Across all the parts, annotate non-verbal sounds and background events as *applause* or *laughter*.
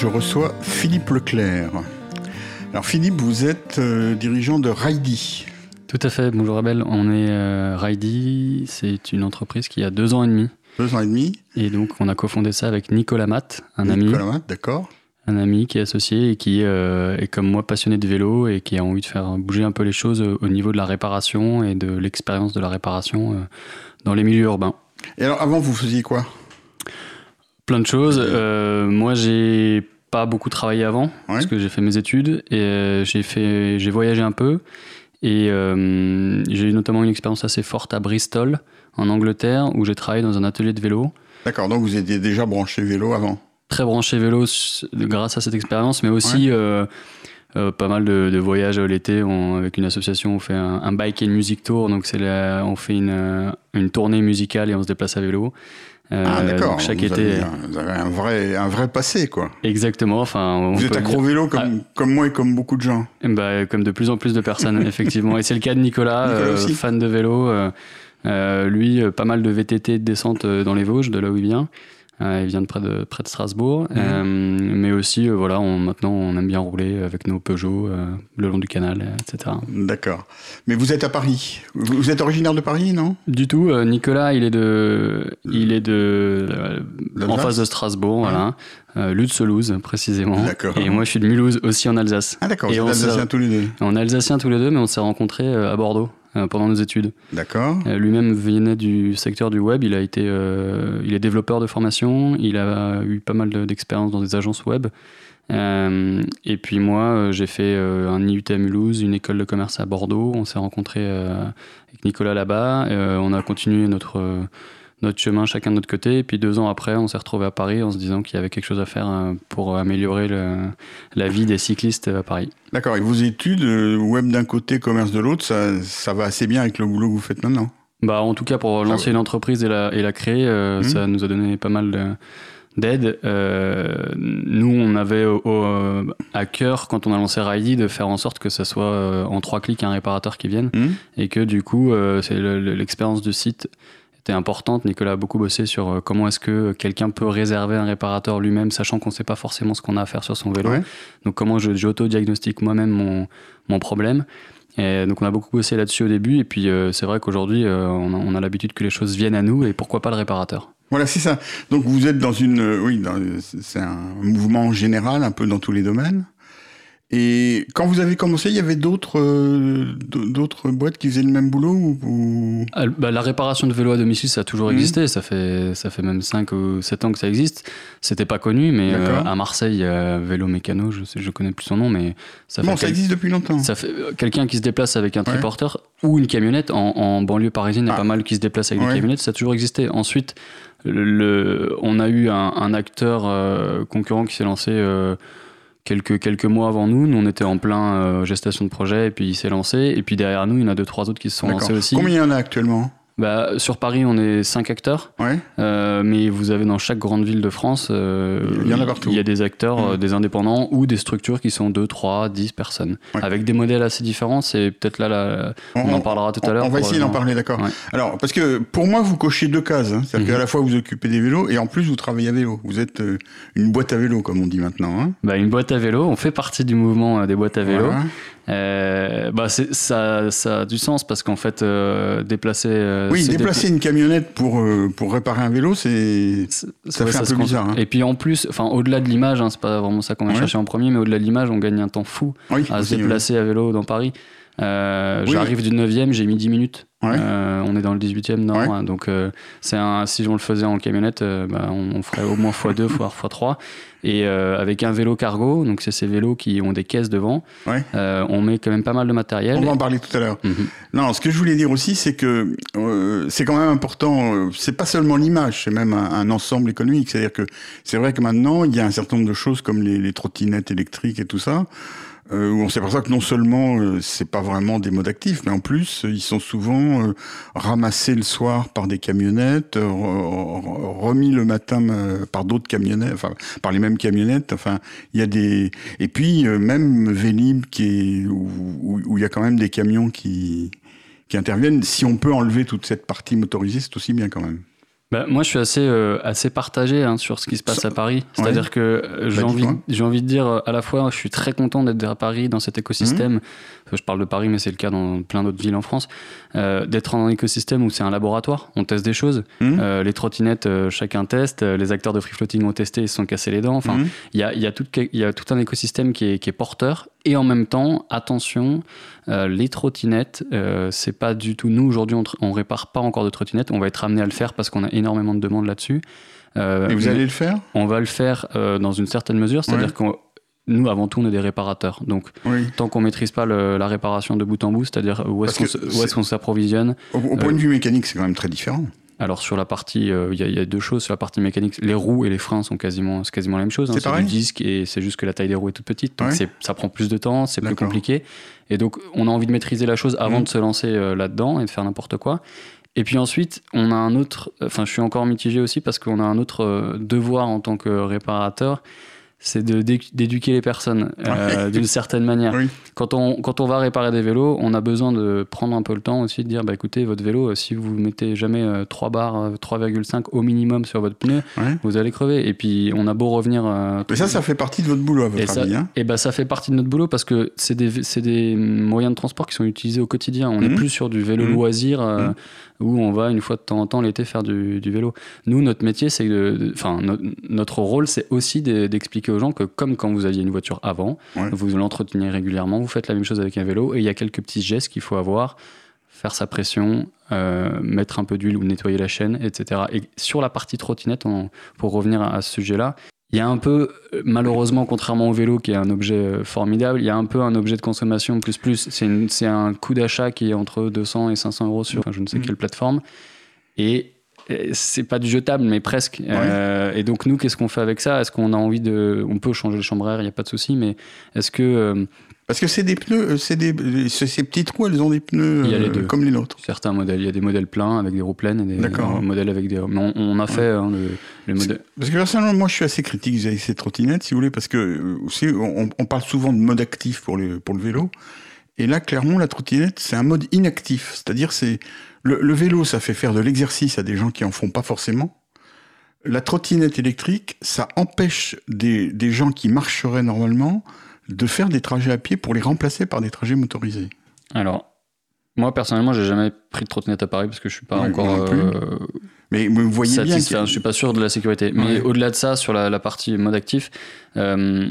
Je reçois Philippe Leclerc. Alors Philippe, vous êtes euh, dirigeant de Raidi. Tout à fait, bonjour Rebelle. On est euh, Raidi, c'est une entreprise qui a deux ans et demi. Deux ans et demi. Et donc on a cofondé ça avec Nicolas Matt, un ami. Nicolas Matt, d'accord. Un ami qui est associé et qui euh, est comme moi passionné de vélo et qui a envie de faire bouger un peu les choses au niveau de la réparation et de l'expérience de la réparation dans les milieux urbains. Et alors avant vous faisiez quoi? Plein de choses. Euh, moi, j'ai pas beaucoup travaillé avant parce que j'ai fait mes études et euh, j'ai fait, j'ai voyagé un peu et euh, j'ai eu notamment une expérience assez forte à Bristol, en Angleterre, où j'ai travaillé dans un atelier de vélo. D'accord, donc vous étiez déjà branché vélo avant. Très branché vélo grâce à cette expérience, mais aussi pas mal de, voyages l'été avec une association. On fait un, bike and music tour, donc c'est on fait une, une tournée musicale et on se déplace à vélo. Euh, ah d'accord. Chaque été. vous avez un vrai, un vrai passé quoi. Exactement. Enfin. vous êtes accro vélo comme, ah. comme moi et comme beaucoup de gens. Bah, comme de plus en plus de personnes *laughs* effectivement. Et c'est le cas de Nicolas, euh, fan de vélo. Euh, lui, pas mal de VTT de descente dans les Vosges, de là où il vient. Euh, il vient de près de, près de Strasbourg. Mhm. Euh, mais aussi, euh, voilà, on, maintenant, on aime bien rouler avec nos Peugeot le long du canal, etc. D'accord. Mais vous êtes à Paris. Vous êtes originaire de Paris, non? Du tout. Nicolas, il est de, il est de, en face de Strasbourg, voilà. Euh, Lutz-Toulouse précisément. D'accord. Et moi je suis de Mulhouse aussi en Alsace. Ah d'accord, on est alsaciens tous les deux. On est alsaciens tous les deux, mais on s'est rencontrés à Bordeaux. Euh, pendant nos études. D'accord. Euh, lui-même venait du secteur du web. Il a été, euh, il est développeur de formation. Il a eu pas mal d'expérience dans des agences web. et puis moi, j'ai fait un IUT à Mulhouse, une école de commerce à Bordeaux. On s'est rencontrés avec Nicolas là-bas. on a continué notre notre chemin chacun de notre côté. Et puis deux ans après, on s'est retrouvé à Paris en se disant qu'il y avait quelque chose à faire euh, pour améliorer la vie des cyclistes à Paris. D'accord. Et vos études, euh, web d'un côté, commerce de l'autre, ça, ça va assez bien avec le boulot que vous faites maintenant? Bah, En tout cas, pour lancer une entreprise et la, et la créer, euh, mmh. ça nous a donné pas mal d'aide. nous, on avait à cœur, quand on a lancé Riley, de faire en sorte que ça soit en trois clics un réparateur qui vienne. Mmh. Et que du coup, c'est l'expérience du site était importante. Nicolas a beaucoup bossé sur euh, comment est-ce que quelqu'un peut réserver un réparateur lui-même, sachant qu'on ne sait pas forcément ce qu'on a à faire sur son vélo. Donc comment j'auto-diagnostique moi-même mon, mon problème. Et donc on a beaucoup bossé là-dessus au début. Et puis euh, c'est vrai qu'aujourd'hui, euh, on a, l'habitude que les choses viennent à nous et pourquoi pas le réparateur? Voilà, c'est ça. Donc vous êtes dans une, oui, c'est un mouvement général un peu dans tous les domaines? Et quand vous avez commencé, il y avait d'autres euh, d'autres boîtes qui faisaient le même boulot ou, ah, bah, La réparation de vélos à domicile, ça a toujours mmh. existé. Ça fait, ça fait même 5 ou 7 ans que ça existe. C'était pas connu, mais euh, à Marseille, a Vélo Mécano, je, sais, je connais plus son nom, mais ça fait. ça existe depuis longtemps. Ça fait euh, quelqu'un qui se déplace avec un triporteur ou une camionnette. En, banlieue parisienne, il y a ah. pas mal qui se déplacent avec des camionnettes. Ça a toujours existé. Ensuite, le, on a eu un, un acteur concurrent qui s'est lancé quelques, quelques mois avant nous. Nous, on était en plein euh, gestation de projet et puis il s'est lancé. Et puis derrière nous, il y en a deux, trois autres qui se sont lancés aussi. Combien il y en a actuellement? Bah, sur Paris, on est cinq acteurs. Euh, mais vous avez dans chaque grande ville de France, euh, il y en a partout. Il y a des acteurs, euh, des indépendants ou des structures qui sont 2, 3, 10 personnes. Avec des modèles assez différents. C'est peut-être là, on, en parlera tout à l'heure. On va essayer d'en parler, d'accord. Alors, parce que pour moi, vous cochez deux cases. Hein. C'est-à-dire qu'à la fois, vous occupez des vélos et en plus, vous travaillez à vélo. Vous êtes une boîte à vélo, comme on dit maintenant. Hein. Bah, une boîte à vélo. On fait partie du mouvement des boîtes à vélo. Euh, bah ça, ça a du sens parce qu'en fait, euh, déplacer. Euh, oui, déplacer une camionnette pour, pour réparer un vélo, c'est ça fait un peu bizarre. Hein. Et puis en plus, enfin au-delà de l'image, hein, c'est pas vraiment ça qu'on va chercher en premier, mais au-delà de l'image, on gagne un temps fou à se déplacer à vélo dans Paris. J'arrive du 9e, j'ai mis 10 minutes. Euh, on est dans le 18e nord, hein, donc euh, c'est un, si on le faisait en camionnette, euh, bah, on, ferait au moins x2, *laughs* voire x3. Et avec un vélo cargo, donc c'est ces vélos qui ont des caisses devant, on met quand même pas mal de matériel. On va en parler tout à l'heure. Mhm. Non, ce que je voulais dire aussi, c'est que c'est quand même important, c'est pas seulement l'image, c'est même un, ensemble économique. C'est-à-dire que c'est vrai que maintenant, il y a un certain nombre de choses comme les, les trottinettes électriques et tout ça euh, on s'aperçoit que non seulement euh, c'est pas vraiment des modes actifs, mais en plus ils sont souvent euh, ramassés le soir par des camionnettes, remis le matin par d'autres camionnettes, enfin par les mêmes camionnettes. Enfin, il y a des et puis même Vélib qui est où il y a quand même des camions qui qui interviennent. Si on peut enlever toute cette partie motorisée, c'est aussi bien quand même. Bah, moi, je suis assez, euh, assez partagé hein, sur ce qui se passe à Paris. C'est-à-dire que euh, j'ai bah, envie, j'ai envie de dire euh, à la fois, je suis très content d'être à Paris, dans cet écosystème. Mmh. Je parle de Paris, mais c'est le cas dans plein d'autres villes en France. d'être dans un écosystème où c'est un laboratoire, on teste des choses. Mmh. les trottinettes, chacun teste. Les acteurs de free floating ont testé, ils se sont cassés les dents. Enfin, mmh. il y, a, y, a tout, y a tout un écosystème qui est, qui est porteur. Et en même temps, attention, les trottinettes, c'est pas du tout. Nous, aujourd'hui, on, on répare pas encore de trottinettes. On va être amené à le faire parce qu'on a énormément de demandes là-dessus. Euh, Et vous allez le faire? On va le faire euh, dans une certaine mesure, c'est-à-dire que nous, avant tout, on est des réparateurs. Donc, tant qu'on maîtrise pas la réparation de bout en bout, c'est-à-dire où est-ce qu'on s'approvisionne. Au, point de vue mécanique, c'est quand même très différent. Alors sur la partie, euh, il y, a deux choses. Sur la partie mécanique, les roues et les freins sont quasiment, quasiment la même chose. Hein. C'est du disque et c'est juste que la taille des roues est toute petite. Donc ça prend plus de temps, c'est plus compliqué. Et donc on a envie de maîtriser la chose avant mmh. de se lancer là-dedans et de faire n'importe quoi. Et puis ensuite, on a un autre, enfin je suis encore mitigé aussi parce qu'on a un autre euh, devoir en tant que réparateur, c'est d'éduquer les personnes euh, *laughs* d'une certaine manière. Quand, on, quand on va réparer des vélos, on a besoin de prendre un peu le temps aussi de dire bah, écoutez, votre vélo, euh, si vous mettez jamais 3 barres, 3,5 au minimum sur votre pneu, vous allez crever. Et puis on a beau revenir. Mais ça, ça fait partie de votre boulot, à votre et avis. Ça, hein et bah, ça fait partie de notre boulot parce que c'est des, des, moyens de transport qui sont utilisés au quotidien. On n'est mmh. plus sur du vélo mmh. loisir. Mmh où on va une fois de temps en temps l'été faire du, vélo. Nous, notre métier, c'est enfin, notre rôle, c'est aussi d'expliquer aux gens que comme quand vous aviez une voiture avant, vous l'entretenez régulièrement, vous faites la même chose avec un vélo, et il y a quelques petits gestes qu'il faut avoir, faire sa pression, euh, mettre un peu d'huile ou nettoyer la chaîne, etc. Et sur la partie trottinette, pour revenir à ce sujet-là, il y a un peu, malheureusement, contrairement au vélo qui est un objet euh, formidable, il y a un peu un objet de consommation plus plus. C'est un coût d'achat qui est entre 200 et 500 euros sur je ne sais mm. quelle plateforme. Et c'est pas du jetable, mais presque. Euh, et donc, nous, qu'est-ce qu'on fait avec ça? Est-ce qu'on a envie de. On peut changer le chambre air, il n'y a pas de souci, mais est-ce que. Euh, parce que c'est des pneus, c'est des, ces petites roues, elles ont des pneus euh, comme les nôtres. Certains modèles, il y a des modèles pleins avec des roues pleines et des modèles avec des. Mais on, a fait hein, le, modèle. Parce que personnellement, moi, je suis assez critique avec ces trottinettes, si vous voulez, parce que aussi, on, on, parle souvent de mode actif pour, les, pour le vélo. Et là, clairement, la trottinette, c'est un mode inactif. C'est-à-dire, c'est le, vélo, ça fait faire de l'exercice à des gens qui en font pas forcément. La trottinette électrique, ça empêche des, des gens qui marcheraient normalement de faire des trajets à pied pour les remplacer par des trajets motorisés Alors, moi personnellement, j'ai jamais pris de trottinette à Paris parce que je suis pas encore. Euh, mais vous voyez bien. Je suis pas sûr de la sécurité. Mais au-delà de ça, sur la, partie mode actif, euh,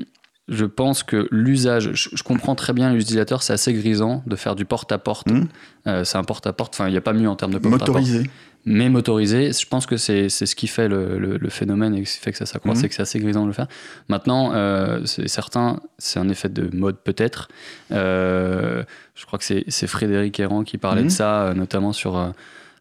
je pense que l'usage, je, comprends très bien l'utilisateur, c'est assez grisant de faire du porte-à-porte. Mmh. Euh, c'est un porte-à-porte, enfin, il n'y a pas mieux en termes de porte-à-porte. Motorisé mais motorisé. Je pense que c'est ce qui fait le, le, phénomène et ce qui fait que ça s'accroît, mhm. c'est que c'est assez grisant de le faire. Maintenant, euh, c'est certain, c'est un effet de mode peut-être. Euh, je crois que c'est Frédéric Errand qui parlait de mhm. ça, euh, notamment sur euh,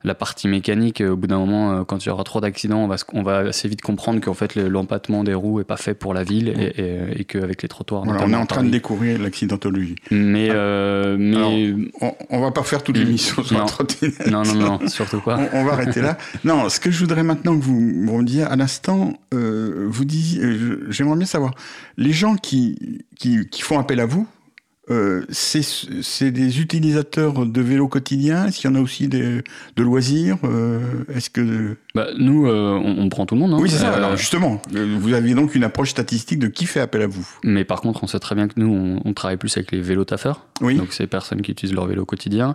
la partie mécanique, au bout d'un moment, euh, quand il y aura trop d'accidents, on va, on va assez vite comprendre qu'en fait l'empattement des roues est pas fait pour la ville et, et, qu'avec les trottoirs. on est en train de découvrir l'accidentologie. Mais, ah. euh, mais... on, va pas faire toute l'émission sur la trottinette. Non, non, non, *laughs* surtout pas. on, va arrêter là. Non, ce que je voudrais maintenant que vous me disiez à l'instant, euh, vous disiez, j'aimerais bien savoir, les gens qui, qui, qui font appel à vous, euh, c'est des utilisateurs de vélo quotidien Est-ce qu'il y en a aussi de loisirs euh, Est-ce que bah, nous, euh, on, prend tout le monde. Hein. oui, c'est ça. Alors justement, vous aviez donc une approche statistique de qui fait appel à vous. Mais par contre, on sait très bien que nous, on, travaille plus avec les vélos taffeurs. Oui. Donc ces personnes qui utilisent leur vélo quotidien.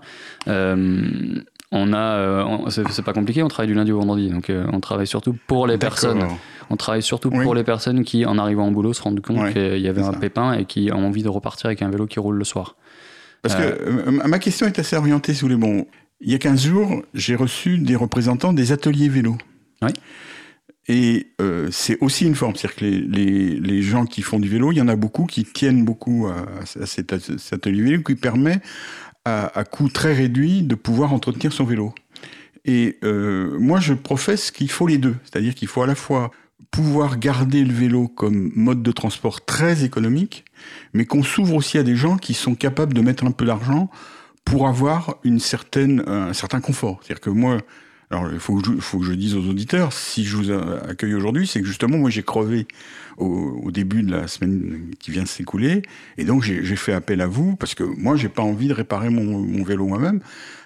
On a, c'est pas compliqué. On travaille du lundi au vendredi. Donc on travaille surtout pour les personnes on travaille surtout pour les personnes qui, en arrivant au boulot, se rendent compte qu'il y avait un pépin et qui ont envie de repartir avec un vélo qui roule le soir. Parce que euh, ma question est assez orientée, sous les bons. Il y a 15 jours, j'ai reçu des représentants des ateliers vélo. Oui. Et euh, c'est aussi une forme. C'est-à-dire que les, gens qui font du vélo, il y en a beaucoup qui tiennent beaucoup à, cet, atelier vélo qui permet, à, coût très réduit, de pouvoir entretenir son vélo. Et euh, moi, je professe qu'il faut les deux. C'est-à-dire qu'il faut à la fois pouvoir garder le vélo comme mode de transport très économique, mais qu'on s'ouvre aussi à des gens qui sont capables de mettre un peu d'argent pour avoir une certaine, un certain confort. C'est-à-dire que moi, alors il faut, que je, dise aux auditeurs, si je vous accueille aujourd'hui, c'est que justement moi j'ai crevé au, début de la semaine qui vient de s'écouler, et donc j'ai fait appel à vous parce que moi j'ai pas envie de réparer mon, vélo moi-même.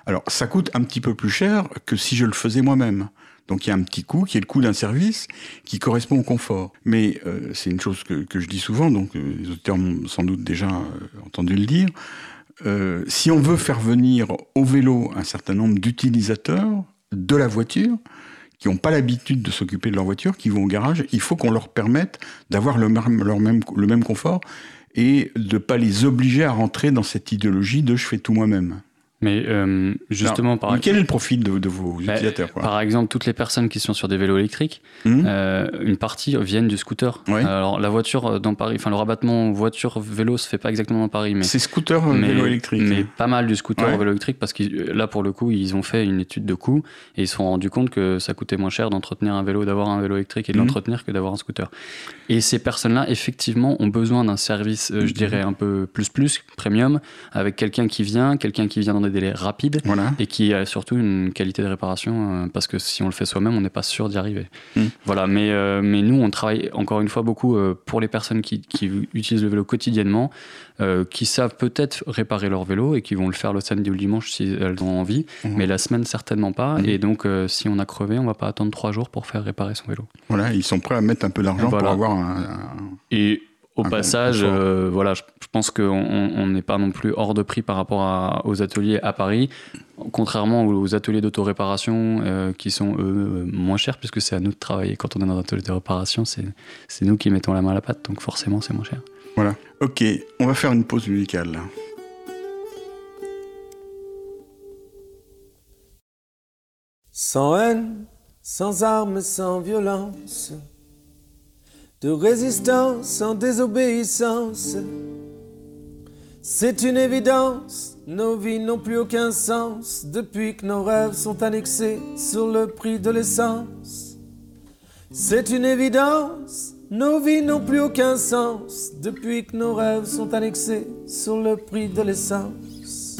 Alors ça coûte un petit peu plus cher que si je le faisais moi-même. Donc il y a un petit coût qui est le coût d'un service qui correspond au confort. Mais euh, c'est une chose que, je dis souvent, donc euh, les auteurs ont sans doute déjà euh, entendu le dire. si on veut faire venir au vélo un certain nombre d'utilisateurs de la voiture, qui n'ont pas l'habitude de s'occuper de leur voiture, qui vont au garage, il faut qu'on leur permette d'avoir le, même confort et de ne pas les obliger à rentrer dans cette idéologie de je fais tout moi-même. Mais euh, justement, par quel est le profil de, vos bah, utilisateurs Par exemple, toutes les personnes qui sont sur des vélos électriques, mmh. euh, une partie viennent du scooter. Alors la voiture euh, dans Paris, enfin le rabattement voiture-vélo se fait pas exactement dans Paris, mais c'est scooter vélo électrique. Mais pas mal du scooter vélo électrique parce que là pour le coup ils ont fait une étude de coût et ils se sont rendus compte que ça coûtait moins cher d'entretenir un vélo, d'avoir un vélo électrique et de mmh. l'entretenir que d'avoir un scooter. Et ces personnes-là effectivement ont besoin d'un service, je mmh. dirais un peu plus plus premium, avec quelqu'un qui vient, quelqu'un qui vient dans des délais rapides et qui a surtout une qualité de réparation euh, parce que si on le fait soi-même, on n'est pas sûr d'y arriver. Hmm. Voilà, mais, euh, mais nous, on travaille encore une fois beaucoup euh, pour les personnes qui, qui, utilisent le vélo quotidiennement, qui savent peut-être réparer leur vélo et qui vont le faire le samedi ou le dimanche si elles ont envie, hmm. mais la semaine certainement pas. Hmm. Et donc, si on a crevé, on va pas attendre trois jours pour faire réparer son vélo. Voilà, ils sont prêts à mettre un peu d'argent pour avoir un, Et au passage, euh, voilà, je, pense qu'on n'est pas non plus hors de prix par rapport aux ateliers à Paris, contrairement aux ateliers d'autoréparation euh, qui sont eux moins chers puisque c'est à nous de travailler. Quand on est dans un atelier de réparation, c'est nous qui mettons la main à la pâte, donc forcément c'est moins cher. Voilà. Ok, on va faire une pause musicale. Sans haine, sans armes, sans violence de résistance en désobéissance. C'est une évidence, nos vies n'ont plus aucun sens depuis que nos rêves sont annexés sur le prix de l'essence. C'est une évidence, nos vies n'ont plus aucun sens depuis que nos rêves sont annexés sur le prix de l'essence.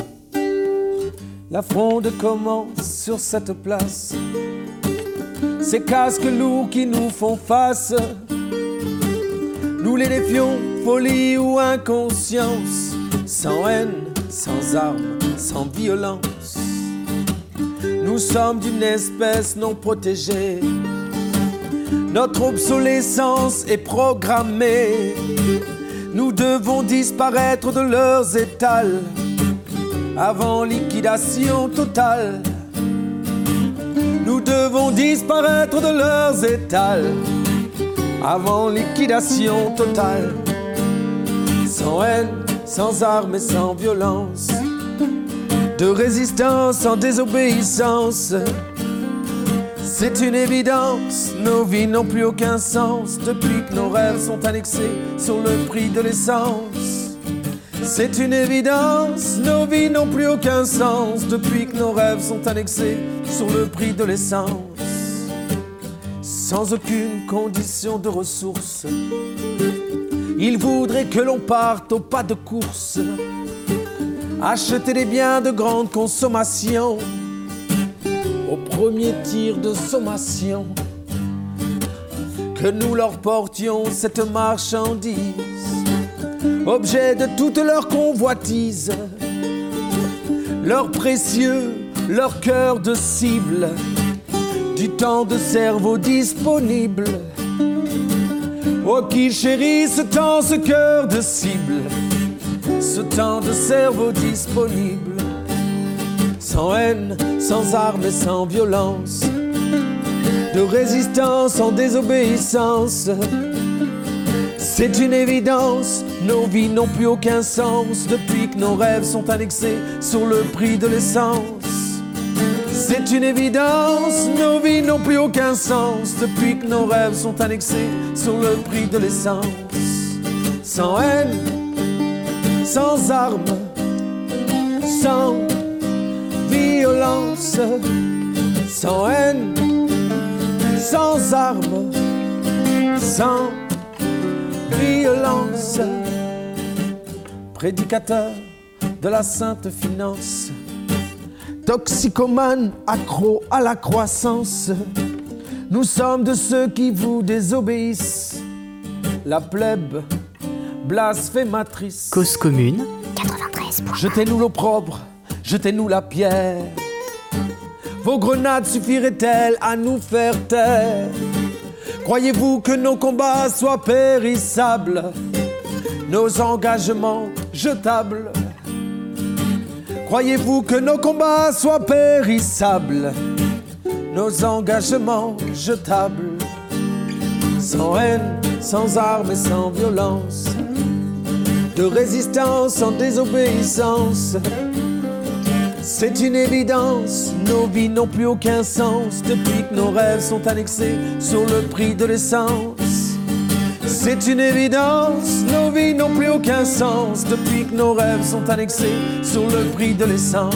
La fronde commence sur cette place. Ces casques lourds qui nous font face nous les défions, folie ou inconscience, sans haine, sans armes, sans violence. Nous sommes d'une espèce non protégée. Notre obsolescence est programmée. Nous devons disparaître de leurs étals avant liquidation totale. Nous devons disparaître de leurs étals avant liquidation totale. Sans haine, sans armes et sans violence. De résistance en désobéissance. C'est une évidence, nos vies n'ont plus aucun sens depuis que nos rêves sont annexés sur le prix de l'essence. C'est une évidence, nos vies n'ont plus aucun sens depuis que nos rêves sont annexés sur le prix de l'essence sans aucune condition de ressources. Il voudrait que l'on parte au pas de course, acheter des biens de grande consommation, au premier tir de sommation, que nous leur portions cette marchandise, objet de toute leur convoitise, leur précieux, leur cœur de cible du temps de cerveau disponible. Oh, qui chérit ce temps, ce cœur de cible, ce temps de cerveau disponible, sans haine, sans armes et sans violence, de résistance en désobéissance. C'est une évidence, nos vies n'ont plus aucun sens depuis que nos rêves sont annexés sur le prix de l'essence. C'est une évidence, nos vies n'ont plus aucun sens depuis que nos rêves sont annexés sur le prix de l'essence. Sans haine, sans armes, sans violence, sans haine, sans armes, sans violence. Prédicateur de la sainte finance Toxicomane, accro à la croissance, nous sommes de ceux qui vous désobéissent. La plèbe blasphématrice. Cause commune, 93. Jetez-nous l'opprobre, jetez-nous la pierre. Vos grenades suffiraient-elles à nous faire taire? Croyez-vous que nos combats soient périssables? Nos engagements jetables? Croyez-vous que nos combats soient périssables? Nos engagements jetables? Sans haine, sans armes et sans violence? De résistance sans désobéissance? C'est une évidence, nos vies n'ont plus aucun sens depuis que nos rêves sont annexés sur le prix de l'essence. C'est une évidence, nos vies n'ont plus aucun sens depuis que nos rêves sont annexés sur le prix de l'essence.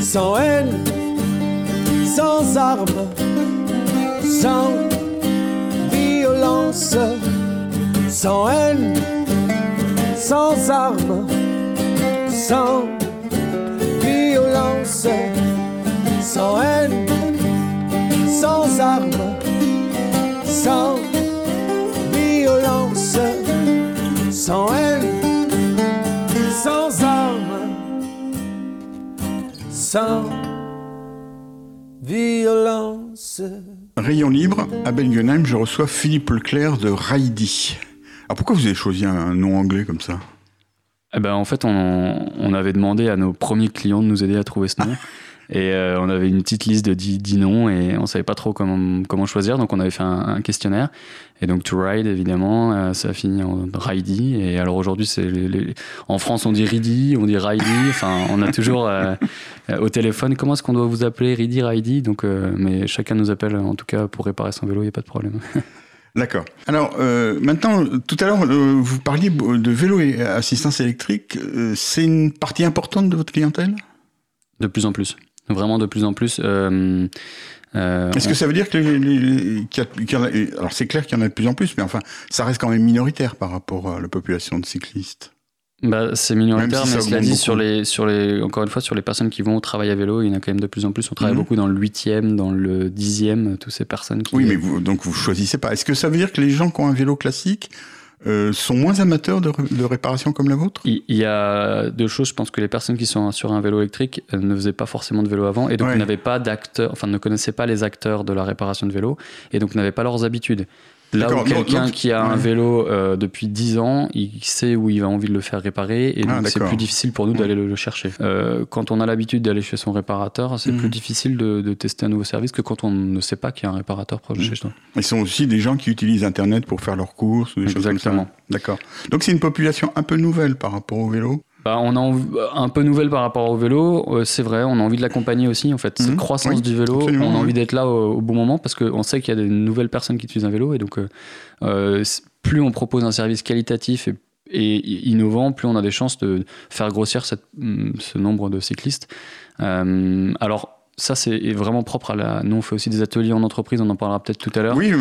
Sans haine, sans armes, sans violence, sans haine, sans armes, sans sans haine, sans armes, sans sans haine, sans armes, sans violence. Rayon libre, à Belgenheim, je reçois Philippe Leclerc de Raidi. Alors pourquoi vous avez choisi un nom anglais comme ça? Eh ben, en fait, on, on, avait demandé à nos premiers clients de nous aider à trouver ce nom. *laughs* Et euh, on avait une petite liste de 10, noms et on savait pas trop comment, comment choisir. Donc on avait fait un, questionnaire. Et donc To Ride, évidemment, euh, ça a fini en Ridey. Et alors aujourd'hui, c'est en France, on dit Ridey, on dit Ridey. Enfin, on a toujours euh, au téléphone, comment est-ce qu'on doit vous appeler? Ridey, Ridey Donc, mais chacun nous appelle, en tout cas, pour réparer son vélo, il n'y a pas de problème. *laughs* D'accord. Alors euh, maintenant, tout à l'heure, euh, vous parliez de vélo et assistance électrique. Euh, c'est une partie importante de votre clientèle? De plus en plus. Vraiment de plus en plus. Est-ce que ça veut dire que alors c'est clair qu'il y en a de plus en plus, mais enfin, ça reste quand même minoritaire par rapport à la population de cyclistes. Bah, c'est minoritaire, mais cela dit, sur les, sur les, encore une fois, sur les personnes qui vont travailler à vélo, il y en a quand même de plus en plus. On travaille mhm. beaucoup dans le 8e, dans le 10e, toutes ces personnes qui. Oui, mais vous, donc vous choisissez pas. Est-ce que ça veut dire que les gens qui ont un vélo classique euh, sont moins amateurs de, de, réparation comme la vôtre? Il, y a deux choses. Je pense que les personnes qui sont sur un vélo électrique ne faisaient pas forcément de vélo avant et donc n'avaient pas d'acteurs, enfin ne connaissaient pas les acteurs de la réparation de vélo et donc n'avaient pas leurs habitudes. Là où quelqu'un qui a un vélo euh, depuis 10 ans, il sait où il a envie de le faire réparer et ah, donc c'est plus difficile pour nous d'aller le, chercher. Euh, quand on a l'habitude d'aller chez son réparateur, c'est plus mm. difficile de, de, tester un nouveau service que quand on ne sait pas qu'il y a un réparateur proche de mm. chez soi. Ils sont aussi des gens qui utilisent Internet pour faire leurs courses ou des choses comme ça. D'accord. Donc c'est une population un peu nouvelle par rapport au vélo on a un peu nouvelle par rapport au vélo, euh, c'est vrai, on a envie de l'accompagner aussi en fait. Cette mhm. croissance du vélo, on a envie d'être là au, bon moment parce qu'on sait qu'il y a de nouvelles personnes qui utilisent un vélo et donc euh, euh, plus on propose un service qualitatif et, innovant, plus on a des chances de faire grossir cette, ce nombre de cyclistes. alors ça, c'est vraiment propre à la. Nous, on fait aussi des ateliers en entreprise, on en parlera peut-être tout à l'heure. Oui,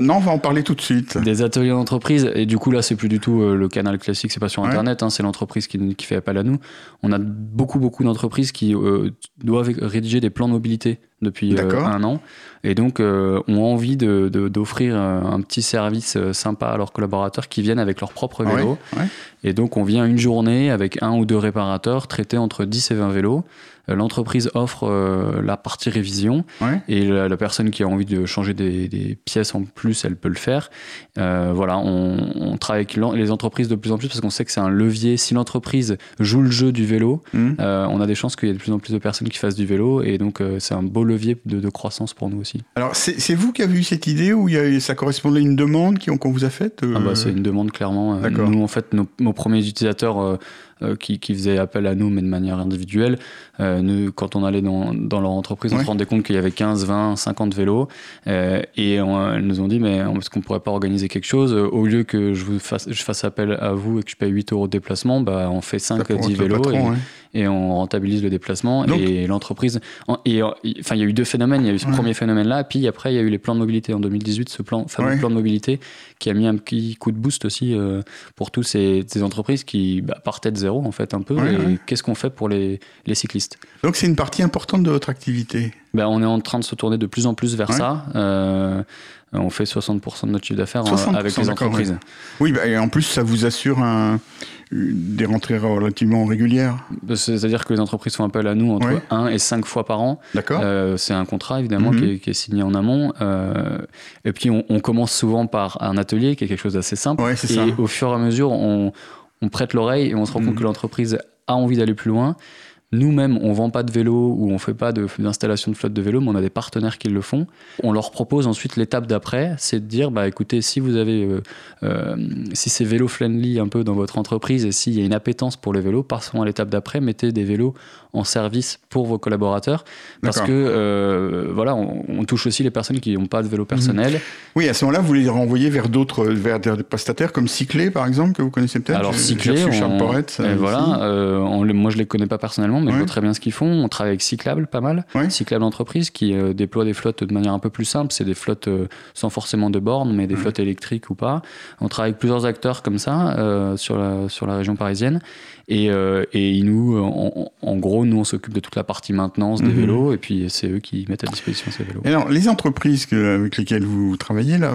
non, on va en parler tout de suite. Des ateliers en entreprise, et du coup, là, c'est plus du tout euh, le canal classique, c'est pas sur Internet, hein, c'est l'entreprise qui, qui, fait appel à nous. On a beaucoup, beaucoup d'entreprises qui euh, doivent rédiger des plans de mobilité depuis euh, un an, et donc ont envie d'offrir de, un petit service sympa à leurs collaborateurs qui viennent avec leur propre vélo. Et donc, on vient une journée avec un ou deux réparateurs, traiter entre 10 et 20 vélos. Euh, l'entreprise offre euh, la partie révision et la, personne qui a envie de changer des, pièces en plus, elle peut le faire. Euh, voilà, on, travaille avec les entreprises de plus en plus parce qu'on sait que c'est un levier. Si l'entreprise joue le jeu du vélo, mmh. on a des chances qu'il y ait de plus en plus de personnes qui fassent du vélo et donc c'est un beau levier de, croissance pour nous aussi. Alors c'est vous qui avez eu cette idée ou y ça correspondait à une demande qu'on vous a faite ah bah, C'est une demande clairement. Nous en fait nos, premiers utilisateurs euh, qui, qui, faisaient appel à nous, mais de manière individuelle. Euh, nous, quand on allait dans, dans leur entreprise, on se rendait compte qu'il y avait 15, 20, 50 vélos. Euh, et elles nous ont dit, mais est-ce qu'on pourrait pas organiser quelque chose? Au lieu que je, vous fasse, je fasse appel à vous et que je paye 8 euros de déplacement, bah, on fait 5, 10 vélos. et, on rentabilise le déplacement. et l'entreprise. Et enfin, il y a eu deux phénomènes. Il y a eu ce premier phénomène-là, puis après, il y a eu les plans de mobilité en 2018, ce plan, fameux plan de mobilité qui a mis un petit coup de boost aussi pour tous ces, ces entreprises qui bah, partaient de zéro en fait un peu. et qu'est-ce qu'on fait pour les, les cyclistes? Donc c'est une partie importante de votre activité. Ben, on est en train de se tourner de plus en plus vers ça. Euh, on fait 60% de notre chiffre d'affaires avec les entreprises. Oui, bah, et en plus ça vous assure un, des rentrées relativement régulières bah, C'est-à-dire que les entreprises font appel à nous entre 1 et 5 fois par an. D'accord. Euh, c'est un contrat évidemment mhm. qui, est, signé en amont. Euh, et puis on, commence souvent par un atelier qui est quelque chose d'assez simple. et ça. au fur et à mesure, on, prête l'oreille et on se rend compte mhm. que l'entreprise a envie d'aller plus loin. Nous-mêmes, on vend pas de vélo ou on fait pas d'installation de, flotte de vélo, mais on a des partenaires qui le font. On leur propose ensuite l'étape d'après, c'est de dire, bah écoutez, si vous avez, euh, euh, si c'est vélo friendly un peu dans votre entreprise et s'il y a une appétence pour les vélos, passons à l'étape d'après, mettez des vélos en service pour vos collaborateurs, parce que euh, voilà, on, touche aussi les personnes qui n'ont pas de vélo personnel. Mhm. Oui, à ce moment-là, vous les renvoyez vers d'autres, vers des prestataires comme Cyclé, par exemple, que vous connaissez peut-être. Alors Cyclé, on, voilà, moi je les connais pas personnellement mais je vois très bien ce qu'ils font. On travaille avec Cyclable pas mal. Cyclable Entreprise qui euh, déploie des flottes de manière un peu plus simple. C'est des flottes euh, sans forcément de bornes, mais des flottes électriques ou pas. On travaille avec plusieurs acteurs comme ça euh, sur, la, sur la région parisienne. Et, et nous, en, gros, nous, on s'occupe de toute la partie maintenance des mhm. vélos et puis c'est eux qui mettent à disposition ces vélos. alors, les entreprises avec lesquelles vous travaillez, là,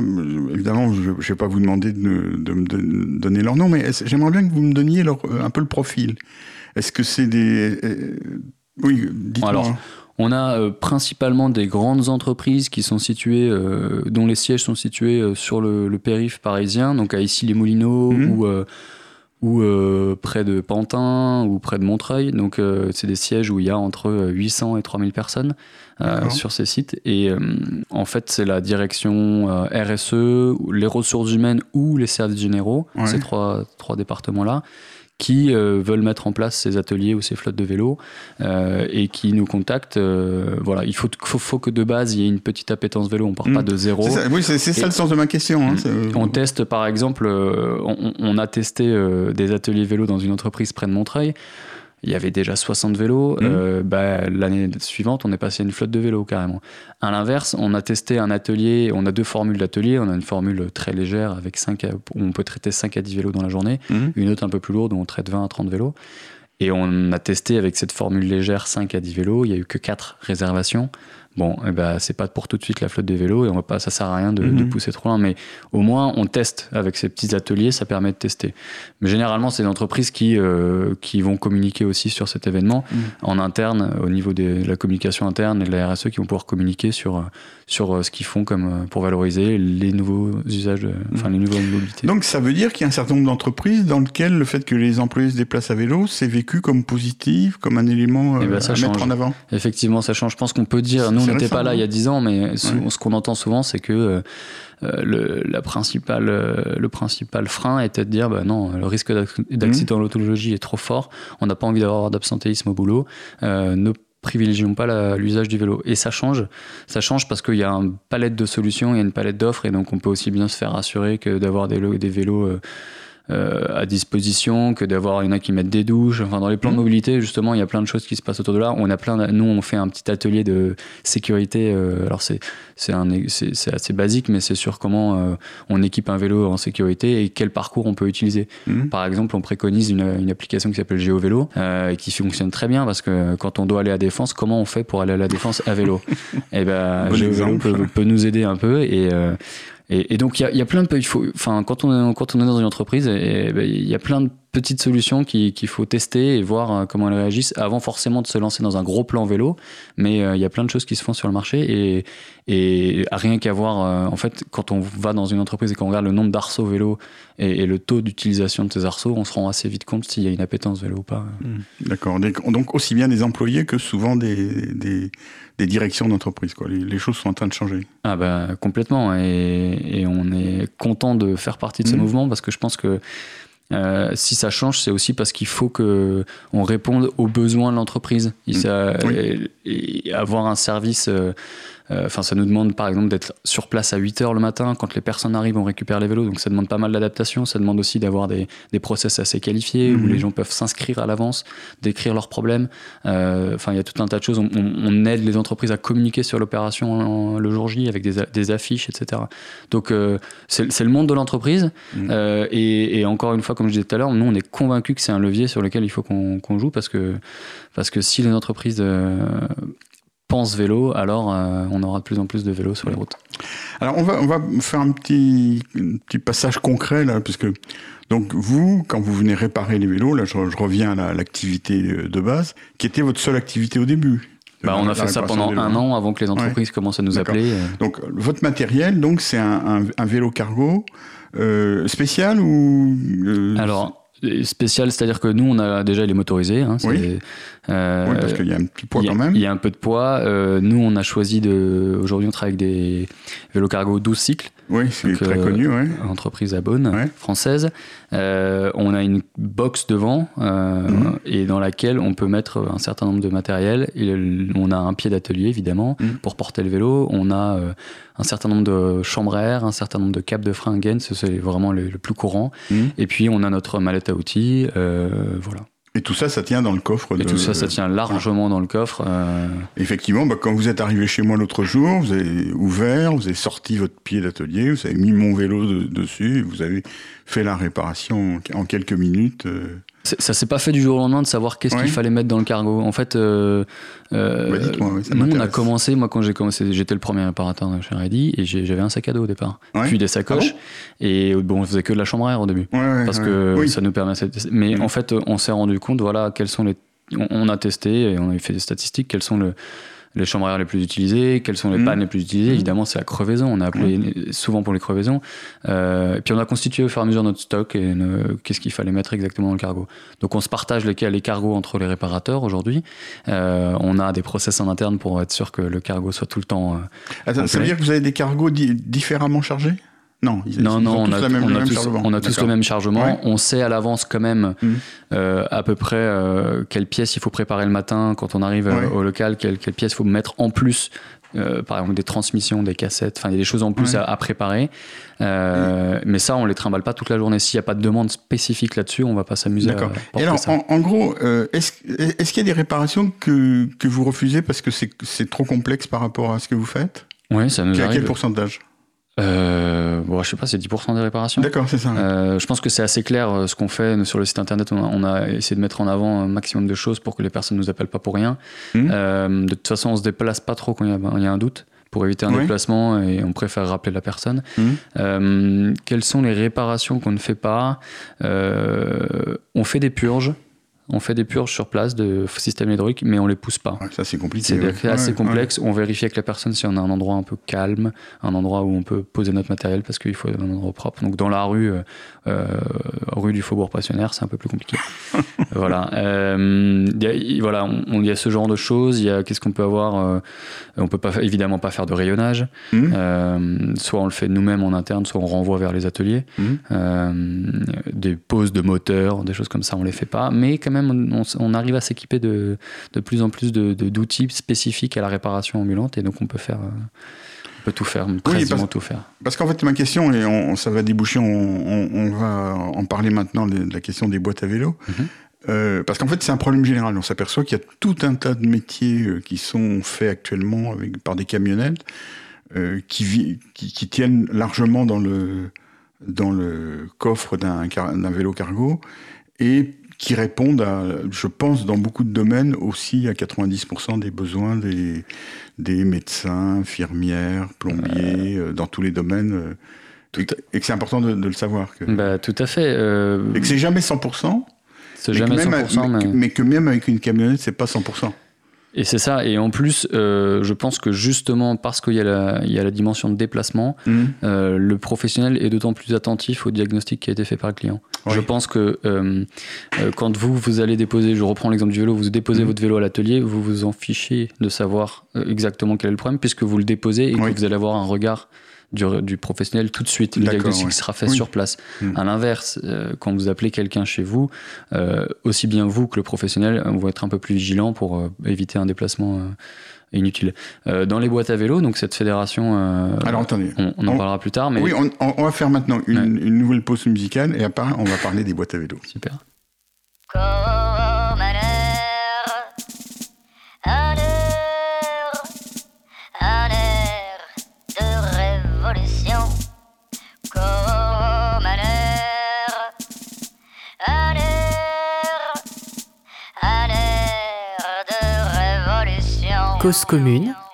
évidemment, je ne vais pas vous demander de, me donner leur nom, mais j'aimerais bien que vous me donniez leur, un peu le profil. Est-ce que c'est des... Euh, oui, dites-moi. Alors, on a euh, principalement des grandes entreprises qui sont situées, euh, dont les sièges sont situés sur le, périph' parisien, donc à Issy-les-Moulineaux mhm. ou, ou près de Pantin ou près de Montreuil. Donc c'est des sièges où il y a entre 800 et 3000 personnes sur ces sites. Et en fait, c'est la direction RSE, les ressources humaines ou les services généraux, ces trois, trois départements-là qui euh, veulent mettre en place ces ateliers ou ces flottes de vélos euh, et qui nous contactent. Euh, voilà, il faut, faut, que de base il y ait une petite appétence vélo, on part pas mm. de zéro. oui, c'est ça le sens de ma question. Hein, on teste par exemple, on, on, a testé des ateliers vélo dans une entreprise près de Montreuil il y avait déjà 60 vélos. Mmh. Euh, bah, l'année suivante, on est passé à une flotte de vélos carrément. À l'inverse, on a testé un atelier, on a deux formules d'atelier. On a une formule très légère avec 5 où on peut traiter 5 à 10 vélos dans la journée, mmh. une autre un peu plus lourde où on traite 20 à 30 vélos. Et on a testé avec cette formule légère 5 à 10 vélos, il n'y a eu que 4 réservations. Bon, eh ben, c'est pas pour tout de suite la flotte des vélos et on va pas, ça sert à rien de, mhm. pousser trop loin, mais au moins on teste avec ces petits ateliers, ça permet de tester. Mais généralement, c'est des entreprises qui, euh, qui vont communiquer aussi sur cet événement mhm. en interne, au niveau de la communication interne et de la RSE, qui vont pouvoir communiquer sur, sur euh, ce qu'ils font comme, euh, pour valoriser les nouveaux usages, enfin mhm. les nouvelles mobilités. Donc ça veut dire qu'il y a un certain nombre d'entreprises dans lesquelles le fait que les employés se déplacent à vélo, c'est vécu comme positif, comme un élément eh ben, à mettre en avant? Effectivement, ça change. Je pense qu'on peut dire, on n'était pas là il y a 10 ans, mais ce, qu'on entend souvent, c'est que euh, euh, le, la principale, euh, le principal frein était de dire bah non, le risque d'accident mmh. l'autologie est trop fort, on n'a pas envie d'avoir d'absentéisme au boulot. ne privilégions pas l'usage du vélo. Et ça change. Ça change parce qu'il y a une palette de solutions, il y a une palette d'offres, et donc on peut aussi bien se faire assurer que d'avoir des, des vélos euh, à disposition, que d'avoir, il y en a qui mettent des douches. Enfin, dans les plans de mmh. mobilité, justement, il y a plein de choses qui se passent autour de là. On a plein, nous, on fait un petit atelier de sécurité. Euh, alors, c'est, c'est, un, c'est, c'est assez basique, mais c'est sur comment euh, on équipe un vélo en sécurité et quel parcours on peut utiliser. Mmh. Par exemple, on préconise une, une application qui s'appelle GeoVélo et qui fonctionne très bien parce que quand on doit aller à Défense, comment on fait pour aller à la Défense à vélo? Et *laughs* eh ben, GeoVélo peut, peut, nous aider un peu et et, donc il y a, plein de, faut, enfin quand on est, quand on est dans une entreprise, ben, il y a plein de petites solutions qu'il faut tester et voir euh, comment elles réagissent avant forcément de se lancer dans un gros plan vélo. Mais euh, il y a plein de choses qui se font sur le marché et, et rien qu'à voir, euh, en fait, quand on va dans une entreprise et qu'on regarde le nombre d'arceaux vélo et, le taux d'utilisation de ces arceaux, on se rend assez vite compte s'il y a une appétence vélo ou pas. Mmh. D'accord. Donc aussi bien des employés que souvent des, des, des directions d'entreprise. Les, les, choses sont en train de changer. Ah bah complètement. Et, et on est content de faire partie de ce mmh. mouvement parce que je pense que euh, si ça change, c'est aussi parce qu'il faut que on réponde aux besoins de l'entreprise. Mmh. Avoir un service euh, enfin, ça nous demande par exemple d'être sur place à 8 heures le matin. Quand les personnes arrivent, on récupère les vélos. Donc ça demande pas mal d'adaptation. Ça demande aussi d'avoir des, des process assez qualifiés où mhm. les gens peuvent s'inscrire à l'avance, décrire leurs problèmes. Euh, enfin, il y a tout un tas de choses. On, on aide les entreprises à communiquer sur l'opération le jour J avec des, des affiches, etc. Donc euh, c'est le monde de l'entreprise. Mhm. Et, et, encore une fois, comme je disais tout à l'heure, nous on est convaincus que c'est un levier sur lequel il faut qu'on joue parce que parce que si les entreprises pense vélo, alors euh, on aura de plus en plus de vélos sur les routes. Alors on va on va faire un petit petit passage concret là, puisque donc vous, quand vous venez réparer les vélos, là je, reviens à l'activité de base, qui était votre seule activité au début. Bah, on a fait ça pendant un an avant que les entreprises commencent à nous appeler. Euh. Donc votre matériel, donc c'est un, un, vélo cargo euh, spécial ou euh, Alors spécial, c'est-à-dire que nous, on a déjà, il est motorisé. Hein, oui. Euh, oui. parce qu'il y a un petit poids quand même. Il y a un peu de poids. Euh, nous, on a choisi de. Aujourd'hui, on travaille avec des vélos cargo 12 cycles. Oui, c'est très euh, connu, ouais. Entreprise à Beaune, française. Euh, on a une box devant mhm. et dans laquelle on peut mettre un certain nombre de matériel. on a un pied d'atelier, évidemment, mhm. pour porter le vélo. On a un certain nombre de chambres à air, un certain nombre de câbles de frein gain, c'est vraiment le, plus courant. Mhm. Et puis, on a notre mallette à outils. voilà. Et tout ça, ça tient dans le coffre. Et tout ça, ça tient largement dans le coffre. Euh. Effectivement, bah, quand vous êtes arrivé chez moi l'autre jour, vous avez ouvert, vous avez sorti votre pied d'atelier, vous avez mis mon vélo dessus, et vous avez fait la réparation en quelques minutes. Euh. Ça s'est pas fait du jour au lendemain de savoir qu'est-ce qu'il fallait mettre dans le cargo. En fait, euh, euh nous on a commencé, moi quand j'ai commencé, j'étais le premier réparateur chez Ready et j'avais un sac à dos au départ, puis des sacoches ah et bon on faisait que de la chambre à air au début parce que ça nous permettait. Mais mm. en fait, on s'est rendu compte, voilà, quels sont les, on, a testé et on a fait des statistiques, quels sont le les chambres air les plus utilisées, quelles sont les mhm. pannes les plus utilisées. Mhm. Évidemment, c'est la crevaison. On a appelé souvent pour les crevaisons. Euh, et puis on a constitué au fur et à mesure notre stock et qu'est-ce qu'il fallait mettre exactement dans le cargo. Donc on se partage les, les cargos entre les réparateurs aujourd'hui. Euh, on a des process en interne pour être sûr que le cargo soit tout le temps. Euh, ça veut dire que vous avez des cargos différemment chargés? Non, non, non, on, a, tous, le même chargement. On sait à l'avance quand même mmh. euh, à peu près euh, quelle pièce il faut préparer le matin quand on arrive euh, au local, quelle, quelle pièce il faut mettre en plus par exemple des transmissions, des cassettes, enfin il y a des choses en plus à, préparer. Mais ça, on les trimballe pas toute la journée. S'il n'y a pas de demande spécifique là-dessus, on va pas s'amuser. D'accord. Et alors, en, gros, est-ce est qu'il y a des réparations que, que vous refusez parce que c'est trop complexe par rapport à ce que vous faites? Oui, ça nous à arrive. quel pourcentage? Euh, bon, je sais pas, c'est 10% des réparations. D'accord, c'est ça. Euh, je pense que c'est assez clair euh, ce qu'on fait sur le site internet. On a, essayé de mettre en avant un maximum de choses pour que les personnes nous appellent pas pour rien. Mmh. Euh, de toute façon, on se déplace pas trop quand il y, a un doute pour éviter un déplacement et on préfère rappeler la personne. Mmh. Euh, quelles sont les réparations qu'on ne fait pas? On fait des purges. On fait des purges sur place de système hydraulique, mais on les pousse pas. ça, c'est compliqué. C'est assez complexe. On vérifie avec la personne si on a un endroit un peu calme, un endroit où on peut poser notre matériel parce qu'il faut un endroit propre. Donc, dans la rue, euh, euh, rue du Faubourg Passionnaire, c'est un peu plus compliqué. *laughs* voilà. Euh, y a, voilà, on, y a ce genre de choses. Il y a qu'est-ce qu'on peut avoir euh, On peut pas évidemment pas faire de rayonnage. Mmh. Euh, soit on le fait nous-mêmes en interne, soit on renvoie vers les ateliers. Mmh. Euh, des poses de moteurs, des choses comme ça, on les fait pas. Mais quand même on, arrive à s'équiper de, plus en plus d'outils de, spécifiques à la réparation ambulante et donc on peut faire. Euh, peut tout faire, quasiment tout faire. Parce qu'en fait, ma question, et on, ça va déboucher, on, va en parler maintenant de, la question des boîtes à vélo. Mhm. Euh, parce qu'en fait, c'est un problème général. On s'aperçoit qu'il y a tout un tas de métiers euh, qui sont faits actuellement avec, par des camionnettes qui, qui, tiennent largement dans le, dans le coffre d'un vélo cargo et qui répondent, à, je pense, dans beaucoup de domaines aussi à 90% des besoins des, des médecins, infirmières, plombiers, euh, dans tous les domaines. Euh, et que c'est important de, le savoir. Que, bah, tout à fait. Euh, et que c'est jamais 100%. C'est jamais 100%. Mais, mais... que même avec une camionnette, c'est pas 100%. Et c'est ça. Et en plus, euh, je pense que justement parce qu'il y, a la, il y a la dimension de déplacement, mmh. euh, le professionnel est d'autant plus attentif au diagnostic qui a été fait par le client. Je pense que euh, quand vous, vous allez déposer, je reprends l'exemple du vélo, vous déposez mmh. votre vélo à l'atelier, vous vous en fichez de savoir exactement quel est le problème puisque vous le déposez et que vous allez avoir un regard du, professionnel tout de suite. Le diagnostic sera fait sur place. Hmm. À l'inverse, euh, quand vous appelez quelqu'un chez vous, euh, aussi bien vous que le professionnel on va être un peu plus vigilant pour euh, éviter un déplacement inutile. dans les boîtes à vélo, donc cette fédération, Alors, attendez, on, en parlera plus tard. Mais... Oui, on, va faire maintenant une, une, nouvelle pause musicale et après on va parler des boîtes à vélo. Super. Cause commune 93.1. Vous qui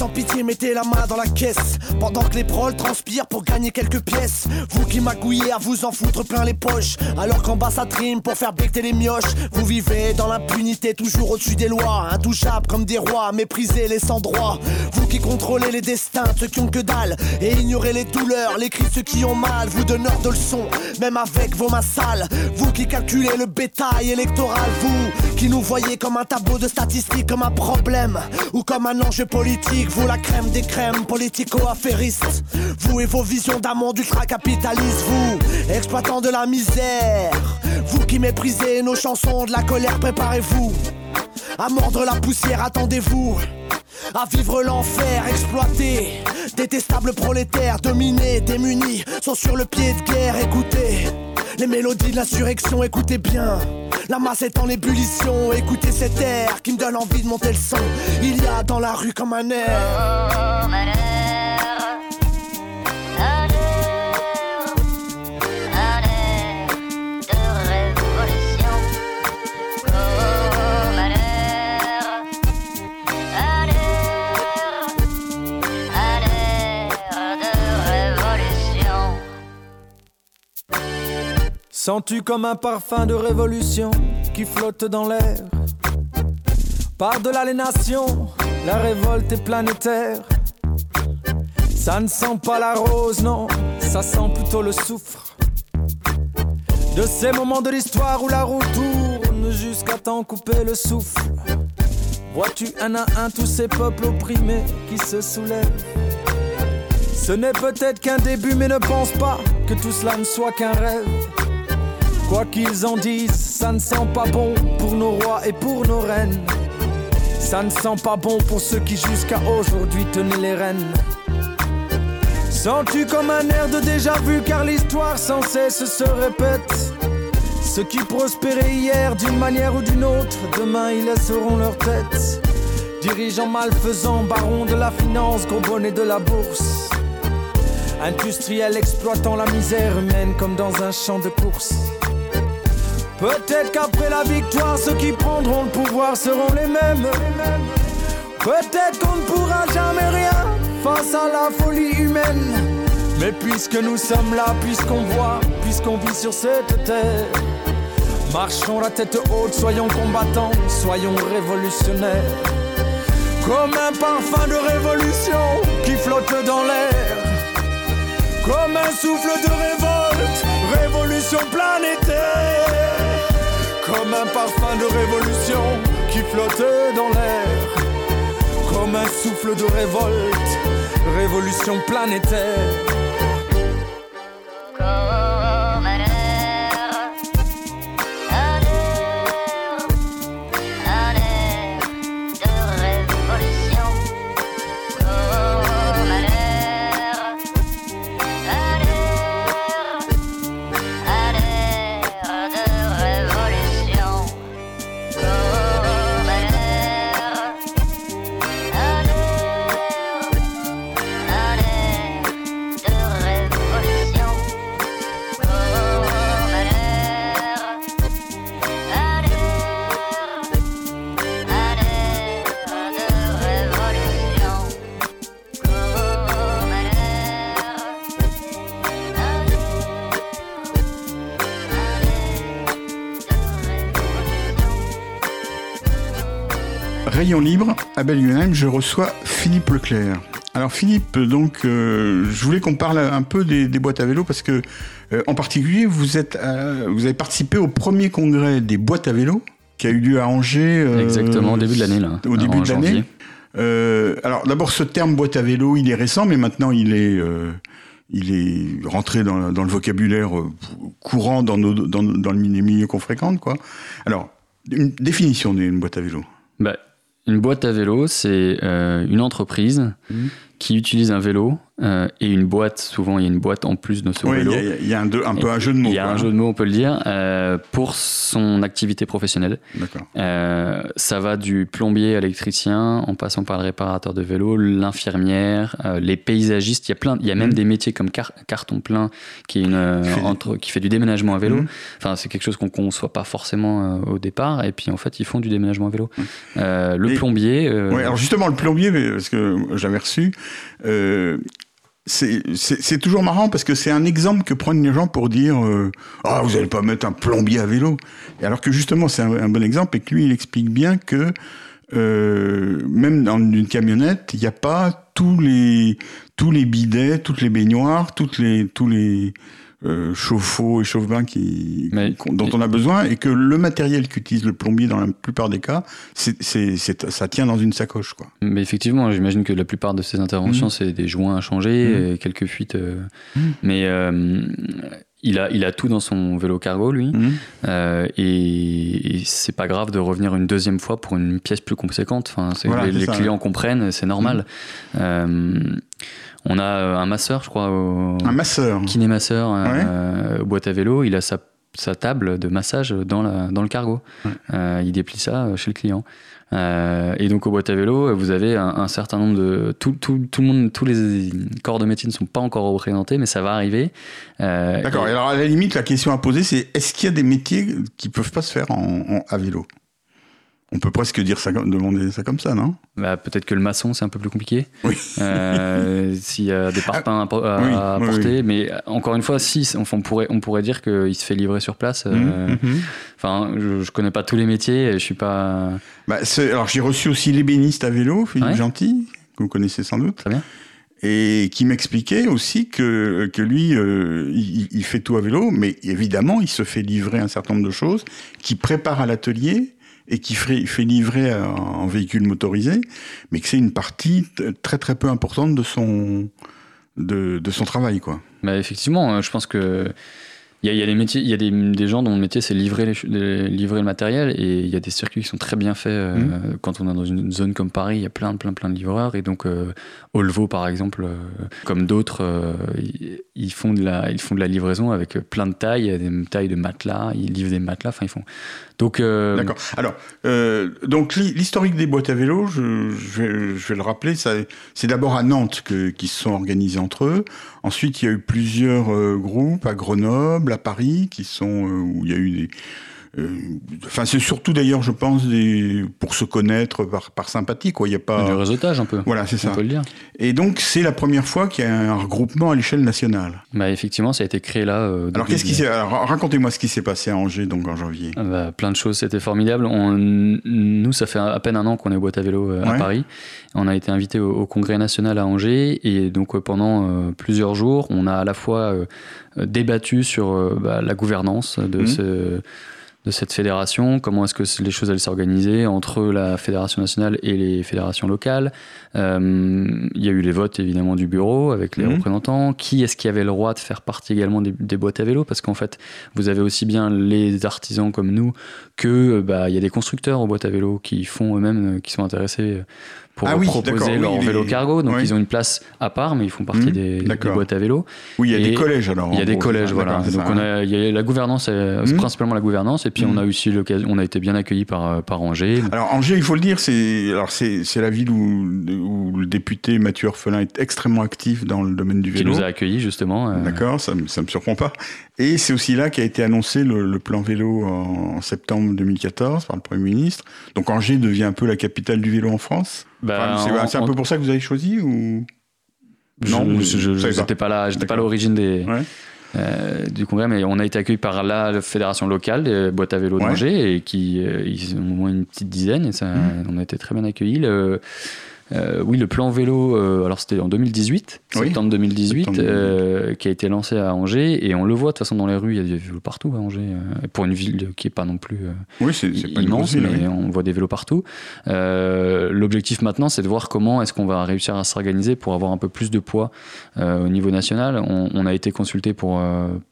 sans pitié, mettez la main dans la caisse. Pendant que les proles transpirent pour gagner quelques pièces. Vous qui magouillez à vous en foutre plein les poches. Alors qu'en bas ça trime pour faire becter les mioches. Vous vivez dans l'impunité, toujours au-dessus des lois. Intouchables comme des rois, méprisés les sans droit. Vous qui contrôlez les destins de ceux qui ont que dalle. Et ignorez les douleurs, les cris de ceux qui ont mal. Vous donneurs de leçons, même avec vos mains sales. Vous qui calculez le bétail électoral. Vous qui nous voyez comme un tableau de statistiques, comme un problème. Ou comme un enjeu politique. Vous la crème des crèmes politico-affairistes. Vous et vos visions d'un ultra-capitaliste. Vous, exploitant de la misère. Vous qui méprisez nos chansons de la colère, préparez-vous. À mordre la poussière, attendez-vous. À vivre l'enfer, exploité. Détestables prolétaires, dominés, démunis, sont sur le pied de guerre, écoutez. Les mélodies de l'insurrection, écoutez bien. La masse est en ébullition, écoutez cet air qui me donne envie de monter le son. Il y a dans la rue comme un air. Sens-tu comme un parfum de révolution qui flotte dans l'air? Par-delà les nations, la révolte est planétaire. Ça ne sent pas la rose, non, ça sent plutôt le soufre. De ces moments de l'histoire où la roue tourne jusqu'à t'en couper le souffle. Vois-tu un à un tous ces peuples opprimés qui se soulèvent? Ce n'est peut-être qu'un début, mais ne pense pas que tout cela ne soit qu'un rêve. Quoi qu'ils en disent, ça ne sent pas bon pour nos rois et pour nos reines. Ça ne sent pas bon pour ceux qui jusqu'à aujourd'hui tenaient les rênes. Sens-tu comme un air de déjà vu car l'histoire sans cesse se répète Ceux qui prospéraient hier d'une manière ou d'une autre, demain ils laisseront leur tête. Dirigeants malfaisants, barons de la finance, gros de la bourse. Industriels exploitant la misère humaine comme dans un champ de course. Peut-être qu'après la victoire, ceux qui prendront le pouvoir seront les mêmes. Peut-être qu'on ne pourra jamais rien face à la folie humaine. Mais puisque nous sommes là, puisqu'on voit, puisqu'on vit sur cette terre, marchons la tête haute, soyons combattants, soyons révolutionnaires. Comme un parfum de révolution qui flotte dans l'air. Comme un souffle de révolte, révolution planétaire comme un parfum de révolution qui flotte dans l'air, comme un souffle de révolte, révolution planétaire. Libre, à Belgium, je reçois Philippe Leclerc. Alors Philippe, donc euh, je voulais qu'on parle un peu des, boîtes à vélo parce que euh, en particulier vous êtes euh, vous avez participé au premier congrès des boîtes à vélo qui a eu lieu à Angers. Exactement au début de l'année là. Au début de l'année. alors d'abord ce terme boîte à vélo il est récent mais maintenant il est il est rentré dans, le vocabulaire courant dans, nos, dans, dans les milieux qu'on fréquente quoi. Alors une définition d'une boîte à vélo. Bah, une boîte à vélo, c'est euh, une entreprise mmh. qui utilise un vélo euh, et une boîte. Souvent, il y a une boîte en plus de ce vélo. Il y, a, un, un peu un jeu de mots. Il y a un jeu de mots, on peut le dire, euh, pour son activité professionnelle. D'accord. Euh, ça va du plombier à l'électricien, en passant par le réparateur de vélo, l'infirmière, les paysagistes. Il y a plein, il y a même mmh. des métiers comme carton plein qui, est une, entre, qui fait du déménagement à vélo. Mmh. Enfin, c'est quelque chose qu'on conçoit pas forcément au départ. Et puis en fait, ils font du déménagement à vélo. Mmh. le plombier. Oui, alors justement le plombier, parce que j'avais reçu c'est toujours marrant parce que c'est un exemple que prennent les gens pour dire euh, ah vous allez pas mettre un plombier à vélo. Alors que justement c'est un, bon exemple et que lui il explique bien que euh, même dans une camionnette il n'y a pas tous les tous les bidets toutes les baignoires toutes les tous les euh, chauffe-eau et chauffe-bain qui, dont on a besoin et que le matériel qu'utilise le plombier dans la plupart des cas, c'est, ça tient dans une sacoche. Quoi. Mais effectivement, j'imagine que la plupart de ces interventions, mmh. c'est des joints à changer, mmh. quelques fuites. Euh, mmh. Mais euh, il a, il a tout dans son vélo cargo, lui. Euh, et, c'est pas grave de revenir une deuxième fois pour une pièce plus conséquente. Enfin, les, clients comprennent, c'est normal. On a euh, un masseur, je crois. Au... Un masseur. Kiné-masseur, euh, boîte à vélo. Il a sa, table de massage dans, la, dans le cargo. Euh, il déplie ça chez le client. et donc au boîte à vélo, vous avez un, certain nombre de tout, tout, tout, le monde, tous les corps de métier ne sont pas encore représentés, mais ça va arriver. D'accord. Et... alors à la limite, la question à poser, c'est est-ce qu'il y a des métiers qui peuvent pas se faire en à vélo? On peut presque dire ça, demander ça comme ça, non? Bah, Peut-être que le maçon, c'est un peu plus compliqué. Oui. Euh, *laughs* s'il y a des parpaings à, apporter. mais encore une fois, si, enfin, on, pourrait, on pourrait dire qu'il se fait livrer sur place. Euh, mhm, mhm. Enfin, je ne connais pas tous les métiers, je suis pas... Bah, alors, j'ai reçu aussi l'ébéniste à vélo, Philippe Gentil, que vous connaissez sans doute. Très bien. Et qui m'expliquait aussi que, que lui, euh, il, il, fait tout à vélo, mais évidemment, il se fait livrer un certain nombre de choses, qui prépare à l'atelier, et qui fait, fait livrer en véhicule motorisé, mais que c'est une partie très très peu importante de son, de, de son travail. Quoi. Bah effectivement, euh, je pense que il y, a, des métiers, il y a des, des, gens dont le métier c'est livrer, les, livrer le matériel et il y a des circuits qui sont très bien faits. Euh, mmh. Quand on est dans une zone comme Paris, il y a plein, plein, plein de livreurs et donc euh, Olvo par exemple, euh, comme d'autres, ils, font de la, ils font de la livraison avec plein de tailles, des tailles de matelas, ils livrent des matelas, enfin ils font. Donc d'accord. Alors donc l'historique des boîtes à vélo, je, vais, le rappeler, c'est d'abord à Nantes que, qui se sont organisés entre eux. Ensuite, il y a eu plusieurs groupes à Grenoble à Paris, qui sont euh, où il y a eu des euh, enfin, c'est surtout d'ailleurs, je pense, des, pour se connaître par, par sympathie, quoi. Il y a pas du réseautage un peu. Voilà, c'est ça. On peut le dire. Et donc, c'est la première fois qu'il y a un regroupement à l'échelle nationale. Bah, effectivement, ça a été créé là. Euh, alors, qu'est-ce qui s'est racontez-moi ce qui s'est passé à Angers, donc en janvier. Ah bah, plein de choses, c'était formidable. On, nous, ça fait à peine un an qu'on est boîte à vélo à Paris. On a été invité au, congrès national à Angers et donc pendant plusieurs jours, on a à la fois débattu sur bah, la gouvernance de mmh. ce de cette fédération, comment est-ce que les choses allaient s'organiser entre la fédération nationale et les fédérations locales. Euh, il y a eu les votes évidemment du bureau avec les mmh. représentants. Qui est-ce qui avait le droit de faire partie également des, boîtes à vélo? Parce qu'en fait, vous avez aussi bien les artisans comme nous que bah, il y a des constructeurs aux boîtes à vélo qui font eux-mêmes, qui sont intéressés pour ah proposer leur vélo cargo. Donc ils ont une place à part, mais ils font partie mmh, des, boîtes à vélo. Oui, il y a des collèges alors. Il y a des collèges, voilà. Donc on a, il y a la gouvernance, mmh. principalement la gouvernance, et puis on a mmh. aussi l'occasion, on a été bien accueillis par, par Angers. Alors Angers, il faut le dire, c'est alors c'est la ville où, où, le député Mathieu Orphelin est extrêmement actif dans le domaine du vélo. Qui nous a accueillis justement. Euh. D'accord, ça, ça me surprend pas. Et c'est aussi là qu'a été annoncé le, plan vélo en, septembre 2014 par le Premier ministre. Donc Angers devient un peu la capitale du vélo en France. Bah, c'est un peu pour ça que vous avez choisi ou? Non, je n'étais pas là, j'étais pas à l'origine des. Euh, du congrès, mais on a été accueillis par la fédération locale des boîtes à vélo d'Angers et qui euh, ils ont au moins une petite dizaine et ça, mmh. on a été très bien accueillis. Le, euh, oui, le plan vélo, euh, alors c'était en 2018, septembre 2018, euh, qui a été lancé à Angers, et on le voit de toute façon dans les rues, il y a des vélos partout à Angers, pour une ville qui est pas non plus oui, c'est, immense, mais on voit des vélos partout. l'objectif maintenant, c'est de voir comment est-ce qu'on va réussir à s'organiser pour avoir un peu plus de poids au niveau national. On, a été consulté pour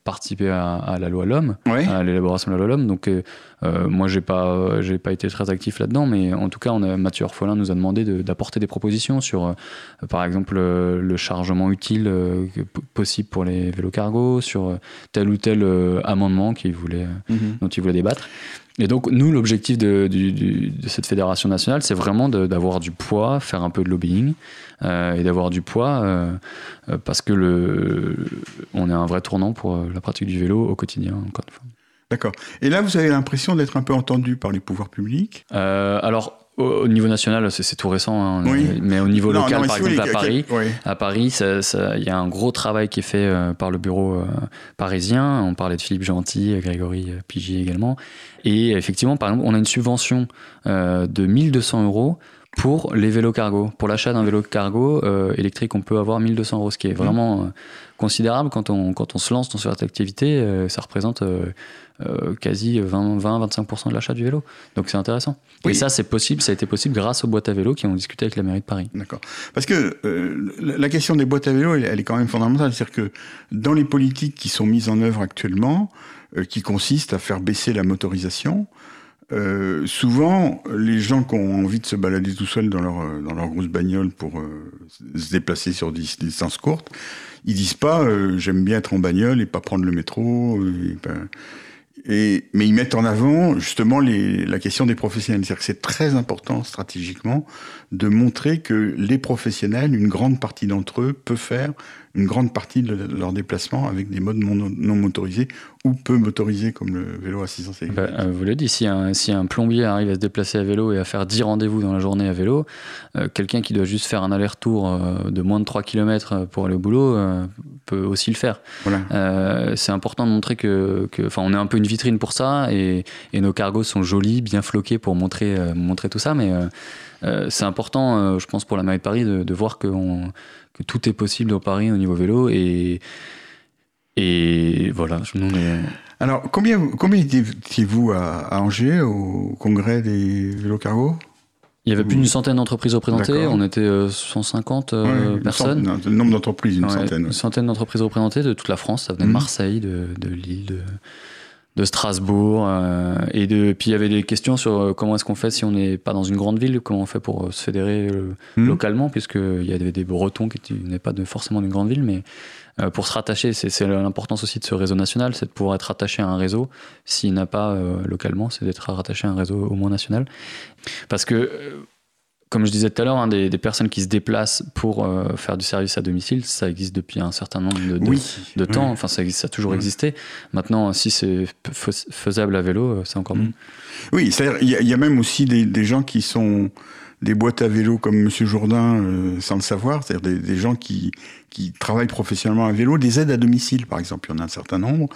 participer à, la loi LOM, à l'élaboration de la loi LOM, donc moi, j'ai pas, j'ai pas été très actif là-dedans, mais en tout cas, on a, Mathieu Orphelin nous a demandé d'apporter des propositions sur, euh, par exemple, le chargement utile possible pour les vélos cargo, sur tel ou tel amendement voulait, mm-hmm. dont il voulait débattre. Et donc, nous, l'objectif de, cette fédération nationale, c'est vraiment d'avoir du poids, faire un peu de lobbying euh, et d'avoir du poids euh, euh, parce que le, on est un vrai tournant pour la pratique du vélo au quotidien, encore une fois. D'accord. Et là, vous avez l'impression d'être un peu entendu par les pouvoirs publics? Alors, au niveau national, c'est tout récent, hein, mais au niveau local, par exemple à Paris, à Paris, il y a un gros travail qui est fait euh, par le bureau euh, parisien. On parlait de Philippe Gentil, Grégory euh, Pigy également. Et effectivement, par exemple, on a une subvention de 1200 euros pour les vélos cargo. Pour l'achat d'un vélo cargo électrique, on peut avoir 1200 euros, ce qui est mmh. vraiment considérable quand on, quand on se lance dans cette activité. ça représente euh, quasi 20-25% de l'achat du vélo. Donc c'est intéressant. Et ça, c'est possible, ça a été possible grâce aux boîtes à vélo qui ont discuté avec la mairie de Paris. D'accord. Parce que euh, la question des boîtes à vélo, elle, est quand même fondamentale. C'est-à-dire que dans les politiques qui sont mises en œuvre actuellement, euh, qui consistent à faire baisser la motorisation, souvent, les gens qui ont envie de se balader tout seuls dans leur, dans leur grosse bagnole pour se déplacer sur des, distances courtes, ils disent pas j'aime bien être en bagnole et pas prendre le métro. Mais ils mettent en avant justement la question des professionnels. C'est-à-dire que c'est très important stratégiquement de montrer que les professionnels, une grande partie d'entre eux, peuvent faire une grande partie de leur déplacement avec des modes non motorisés ou peu motorisés comme le vélo à 600 bah, euh, Vous l'avez dit, si un, si un plombier arrive à se déplacer à vélo et à faire 10 rendez-vous dans la journée à vélo, euh, quelqu'un qui doit juste faire un aller-retour euh, de moins de 3 km pour aller au boulot peut aussi le faire. Voilà. c'est important de montrer que, enfin, on est un peu une vitrine pour ça et, et, nos cargos sont jolis, bien floqués pour montrer, montrer tout ça, mais c'est important, je pense, pour la mairie de Paris de, de voir qu'on tout est possible au Paris au niveau vélo et et voilà. Alors combien combien étiez-vous à, Angers au congrès des vélos cargo? Il y avait plus d'une centaine d'entreprises représentées, on était 150 euh, euh, personnes. le nombre d'entreprises, une centaine. Une centaine d'entreprises représentées de toute la France, ça venait de mhm. Marseille, de, de Lille, de, de Strasbourg. Euh, et de, puis il y avait des questions sur euh, comment est-ce qu'on fait si on n'est pas dans une grande ville, comment on fait pour euh, se fédérer hmm. localement, puisqu'il y avait des Bretons qui n'est pas de, forcément d'une grande ville, mais pour se rattacher, c'est l'importance aussi de ce réseau national, c'est de pouvoir être rattaché à un réseau. S'il n'a pas localement, c'est d'être rattaché à un réseau au moins national. Parce que comme je disais tout à l'heure, hein, des, personnes qui se déplacent pour euh, faire du service à domicile, ça existe depuis un certain nombre de, de, temps. Enfin, ça, ça a toujours existé. Maintenant, si c'est faisable à vélo, euh, c'est encore mieux. Oui, il y, a même aussi des, gens qui sont des boîtes à vélo comme Monsieur Jourdain, euh, sans le savoir, c'est-à-dire des, gens qui, qui travaillent professionnellement à vélo, des aides à domicile, par exemple, il y en a un certain nombre.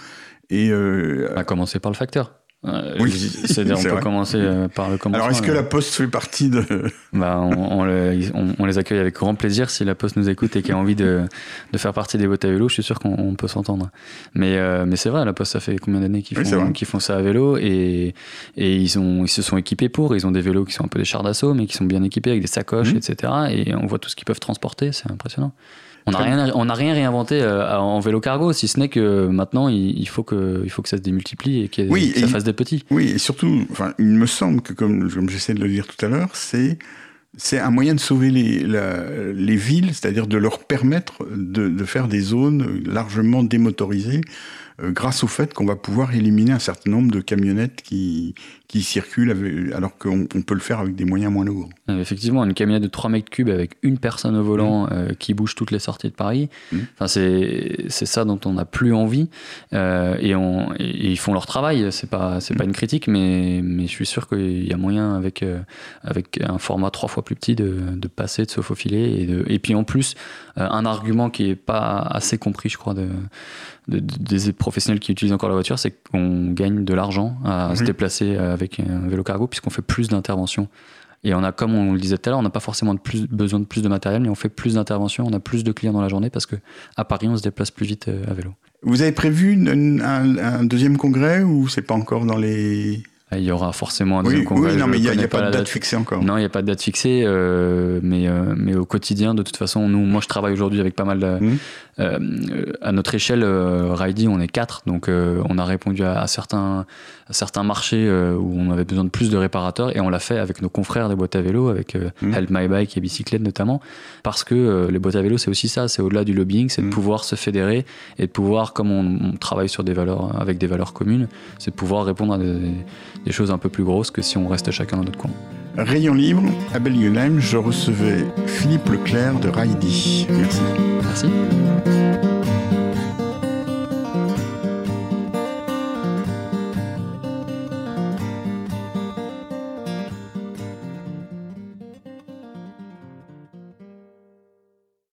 Et à commencer par le facteur. Euh, oui, c'est-à-dire *laughs* on peut commencer euh, par le commencement. Alors est-ce que la Poste fait partie de *laughs* bah, on, les accueille avec grand plaisir si la Poste nous écoute et qui a envie de, de faire partie des boîtes à vélo. Je suis sûr qu'on peut s'entendre. Mais euh, mais c'est vrai, la Poste ça fait combien d'années qu'ils font font ça à vélo et et ils ont ils se sont équipés pour. Ils ont des vélos qui sont un peu des chars d'assaut mais qui sont bien équipés avec des sacoches, mmh. etc. Et on voit tout ce qu'ils peuvent transporter. C'est impressionnant. On n'a rien, on a rien réinventé euh, en vélo cargo, si ce n'est que maintenant il, faut que, il faut que ça se démultiplie et que, ça fasse des petits. Oui, et surtout, enfin, il me semble que comme, comme j'essaie de le dire tout à l'heure, c'est c'est un moyen de sauver les, les villes, c'est-à-dire de leur permettre de, de, faire des zones largement démotorisées euh, grâce au fait qu'on va pouvoir éliminer un certain nombre de camionnettes qui, qui circulent alors qu'on peut le faire avec des moyens moins lourds. Euh, effectivement, une camionnette de 3 mètres cubes avec une personne au volant mmh. euh, qui bouge toutes les sorties de Paris, mmh. enfin, c'est ça dont on n'a plus envie et, on, ils font leur travail, c'est pas, c'est pas mmh. une critique, mais, mais je suis sûr qu'il y a moyen avec, avec un format trois fois plus petit de, de passer, de se faufiler et, de, et puis en plus, un argument qui est pas assez compris, je crois, de, des professionnels qui utilisent encore la voiture, c'est qu'on gagne de l'argent à se déplacer avec un vélo cargo puisqu'on fait plus d'interventions. Et on a, comme on le disait tout à l'heure, on n'a pas forcément de plus, besoin de plus de matériel, mais on fait plus d'interventions, on a plus de clients dans la journée parce que à Paris, on se déplace plus vite euh, à vélo. Vous avez prévu un, deuxième congrès ou c'est pas encore dans les ah, il y aura forcément un deuxième congrès. Oui, non, mais il n'y a, pas, de date, fixée encore. Non, il n'y a pas de date fixée, euh, mais, euh, mais au quotidien, de toute façon, nous, moi, je travaille aujourd'hui avec pas mal mmh. À notre échelle, Ridey, on est quatre, donc on a répondu à, certains, certains marchés où on avait besoin de plus de réparateurs et on l'a fait avec nos confrères des boîtes à vélo, avec mmh. Help My Bike et Bicyclette notamment, parce que les boîtes à vélo, c'est aussi ça, c'est au-delà du lobbying, c'est de mmh. pouvoir se fédérer et de pouvoir, comme on, travaille sur des valeurs, avec des valeurs communes, c'est de pouvoir répondre à des, choses un peu plus grosses que si on restait chacun dans notre coin. Rayon libre, à Belgenheim, je recevais Philippe Leclerc de Raidi. Merci. Merci.